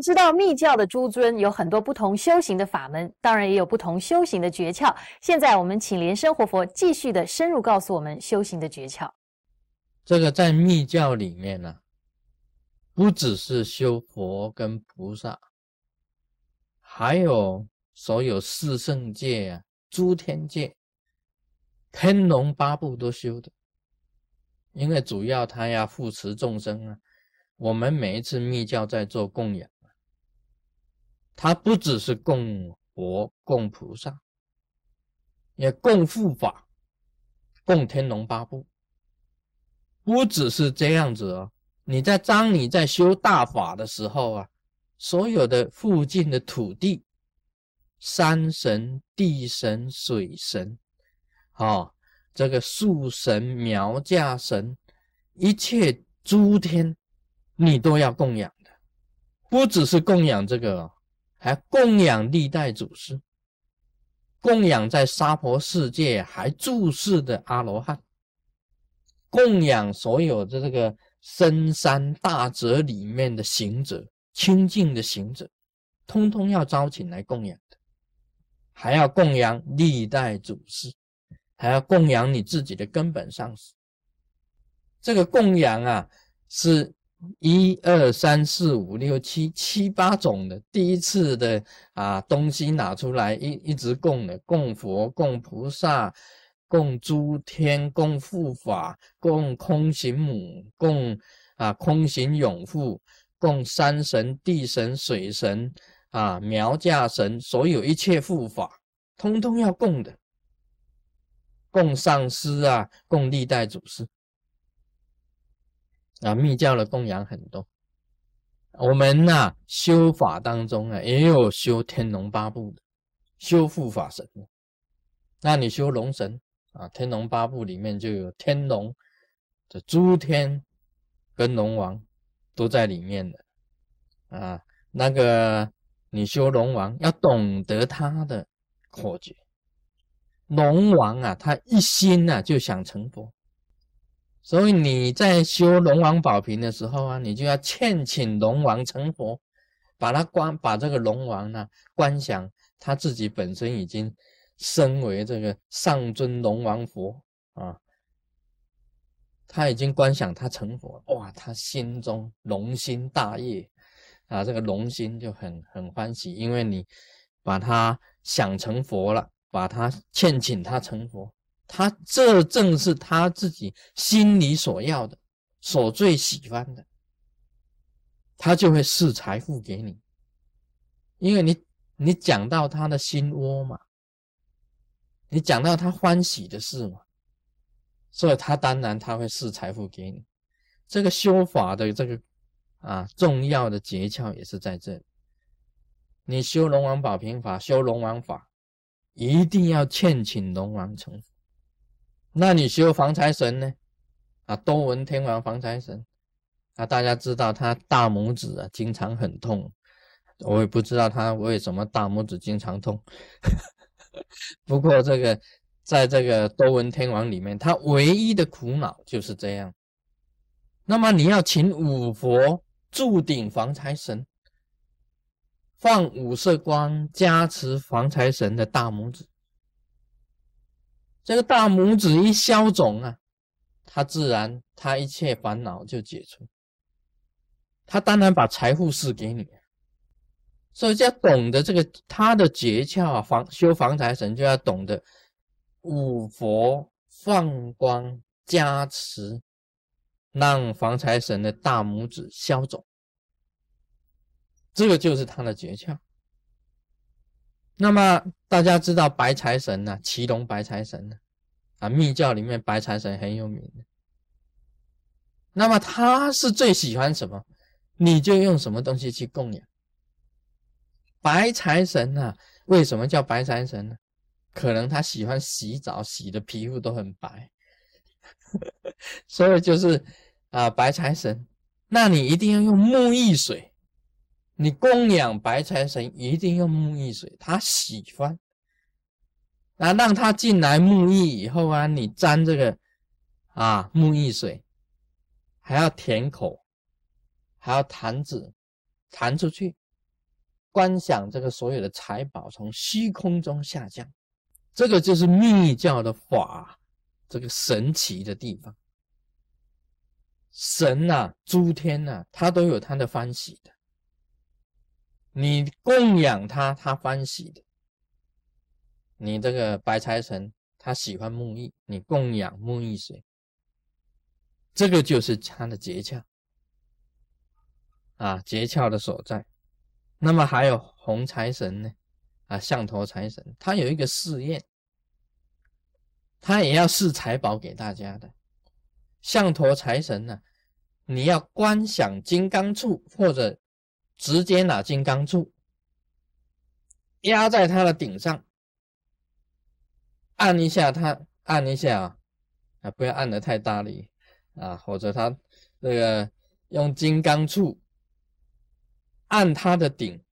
知道密教的诸尊有很多不同修行的法门，当然也有不同修行的诀窍。现在我们请莲生活佛继续的深入告诉我们修行的诀窍。这个在密教里面呢，不只是修佛跟菩萨，还有所有四圣界啊、诸天界、天龙八部都修的，因为主要他要护持众生啊。我们每一次密教在做供养，它不只是供佛、供菩萨，也供护法、供天龙八部。不只是这样子哦，你在当你在修大法的时候啊，所有的附近的土地、山神、地神、水神，啊，这个树神、苗架神，一切诸天。你都要供养的，不只是供养这个，还供养历代祖师，供养在娑婆世界还住世的阿罗汉，供养所有的这个深山大泽里面的行者、清净的行者，通通要招请来供养的，还要供养历代祖师，还要供养你自己的根本上师。这个供养啊，是。一二三四五六七七八种的第一次的啊东西拿出来一一直供的，供佛、供菩萨、供诸天、供护法、供空行母、供啊空行永护、供山神、地神、水神啊苗架神，所有一切护法，通通要供的，供上师啊，供历代祖师。啊，密教的供养很多，我们呐修法当中啊，也有修天龙八部的，修护法神的。那你修龙神啊，天龙八部里面就有天龙的诸天跟龙王都在里面的啊。那个你修龙王要懂得他的口诀，龙王啊，他一心呐就想成佛。所以你在修龙王宝瓶的时候啊，你就要劝请龙王成佛，把他观把这个龙王呢观想他自己本身已经身为这个上尊龙王佛啊，他已经观想他成佛，哇，他心中龙心大悦啊，这个龙心就很很欢喜，因为你把他想成佛了，把他劝请他成佛。他这正是他自己心里所要的，所最喜欢的，他就会赐财富给你，因为你你讲到他的心窝嘛，你讲到他欢喜的事嘛，所以他当然他会赐财富给你。这个修法的这个啊重要的诀窍也是在这里，你修龙王宝瓶法，修龙王法，一定要劝请龙王成佛。那你修防财神呢？啊，多闻天王防财神，啊，大家知道他大拇指啊经常很痛，我也不知道他为什么大拇指经常痛。不过这个在这个多闻天王里面，他唯一的苦恼就是这样。那么你要请五佛柱顶防财神，放五色光加持防财神的大拇指。这个大拇指一消肿啊，他自然他一切烦恼就解除，他当然把财富赐给你，所以要懂得这个他的诀窍啊，防修防财神就要懂得五佛放光加持，让防财神的大拇指消肿，这个就是他的诀窍。那么大家知道白财神呢？骑龙白财神呢？啊，密教里面白财神很有名的。那么他是最喜欢什么？你就用什么东西去供养。白财神呢？为什么叫白财神呢？可能他喜欢洗澡，洗的皮肤都很白，所以就是啊，白财神。那你一定要用沐浴水。你供养白财神一定用沐浴水，他喜欢，啊，让他进来沐浴以后啊，你沾这个啊沐浴水，还要舔口，还要弹指弹出去，观想这个所有的财宝从虚空中下降，这个就是密教的法，这个神奇的地方。神呐，诸天呐，他都有他的欢喜的。你供养他，他欢喜的。你这个白财神，他喜欢木易，你供养木易水，这个就是他的诀窍啊，诀窍的所在。那么还有红财神呢？啊，象头财神，他有一个试验，他也要试财宝给大家的。象头财神呢，你要观想金刚杵或者。直接拿金刚杵压在它的顶上，按一下它，按一下啊，啊，不要按的太大力啊，或者它那个用金刚杵按它的顶，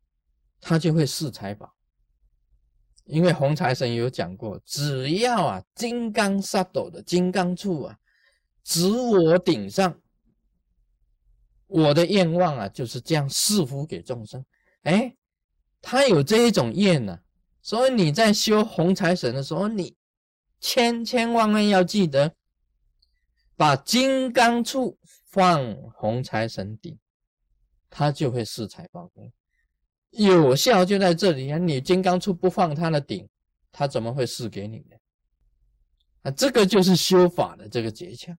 它就会是财宝。因为红财神有讲过，只要啊金刚萨斗的金刚杵啊指我顶上。我的愿望啊，就是这样赐福给众生。哎，他有这一种愿呢，所以你在修红财神的时候，你千千万万要记得，把金刚杵放红财神顶，他就会四财报功。有效就在这里啊！你金刚杵不放他的顶，他怎么会施给你呢？啊，这个就是修法的这个诀窍。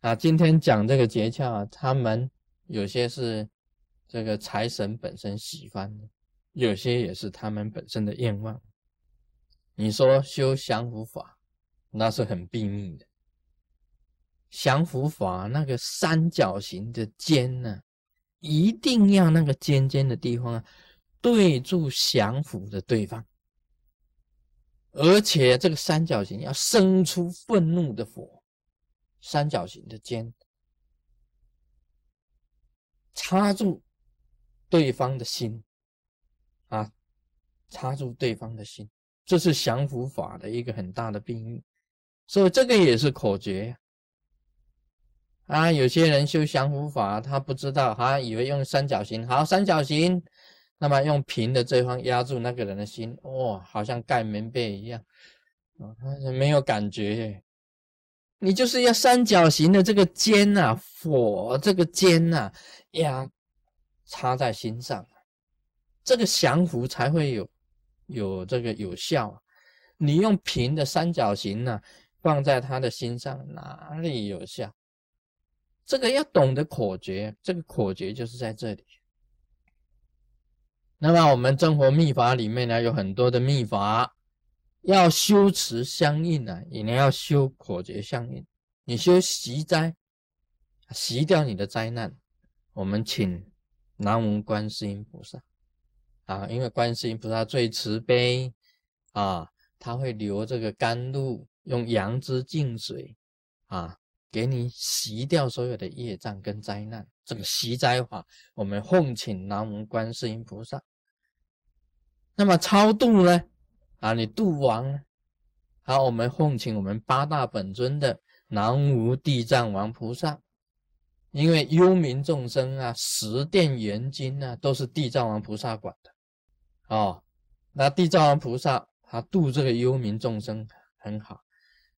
啊，今天讲这个诀窍啊，他们有些是这个财神本身喜欢的，有些也是他们本身的愿望。你说修降伏法，那是很秘密的。降伏法那个三角形的尖呢，一定要那个尖尖的地方啊，对住降伏的对方，而且这个三角形要生出愤怒的火。三角形的尖插住对方的心啊，插住对方的心，这是降伏法的一个很大的秘密，所以这个也是口诀啊。有些人修降伏法，他不知道，他以为用三角形，好三角形，那么用平的这方压住那个人的心，哇，好像盖棉被一样啊，没有感觉。你就是要三角形的这个尖呐，火这个尖呐，呀插在心上，这个降服才会有有这个有效。你用平的三角形呢，放在他的心上，哪里有效？这个要懂得口诀，这个口诀就是在这里。那么我们真活秘法里面呢，有很多的秘法。要修持相应啊，也要修口诀相应。你修习灾，习掉你的灾难。我们请南无观世音菩萨啊，因为观世音菩萨最慈悲啊，他会流这个甘露，用阳之净水啊，给你洗掉所有的业障跟灾难。这个习灾法，我们奉请南无观世音菩萨。那么超度呢？啊，你度亡，好，我们奉请我们八大本尊的南无地藏王菩萨，因为幽冥众生啊，十殿元金啊，都是地藏王菩萨管的，哦，那地藏王菩萨他度这个幽冥众生很好，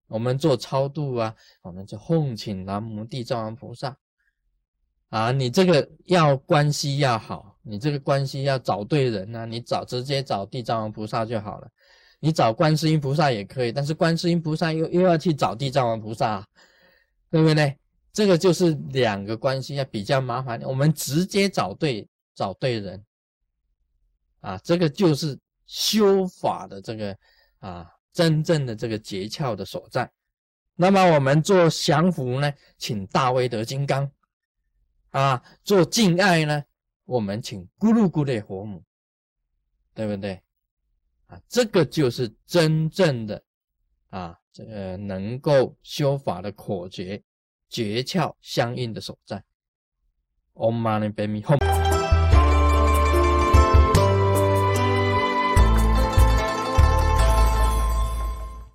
我们做超度啊，我们就奉请南无地藏王菩萨，啊，你这个要关系要好，你这个关系要找对人呐，你找直接找地藏王菩萨就好了。你找观世音菩萨也可以，但是观世音菩萨又又要去找地藏王菩萨，对不对？这个就是两个关系要比较麻烦。我们直接找对找对人啊，这个就是修法的这个啊真正的这个诀窍的所在。那么我们做降伏呢，请大威德金刚啊；做敬爱呢，我们请咕噜咕噜佛母，对不对？这个就是真正的啊，这个能够修法的口诀诀窍相应的所在。Om Mani Padme Hum。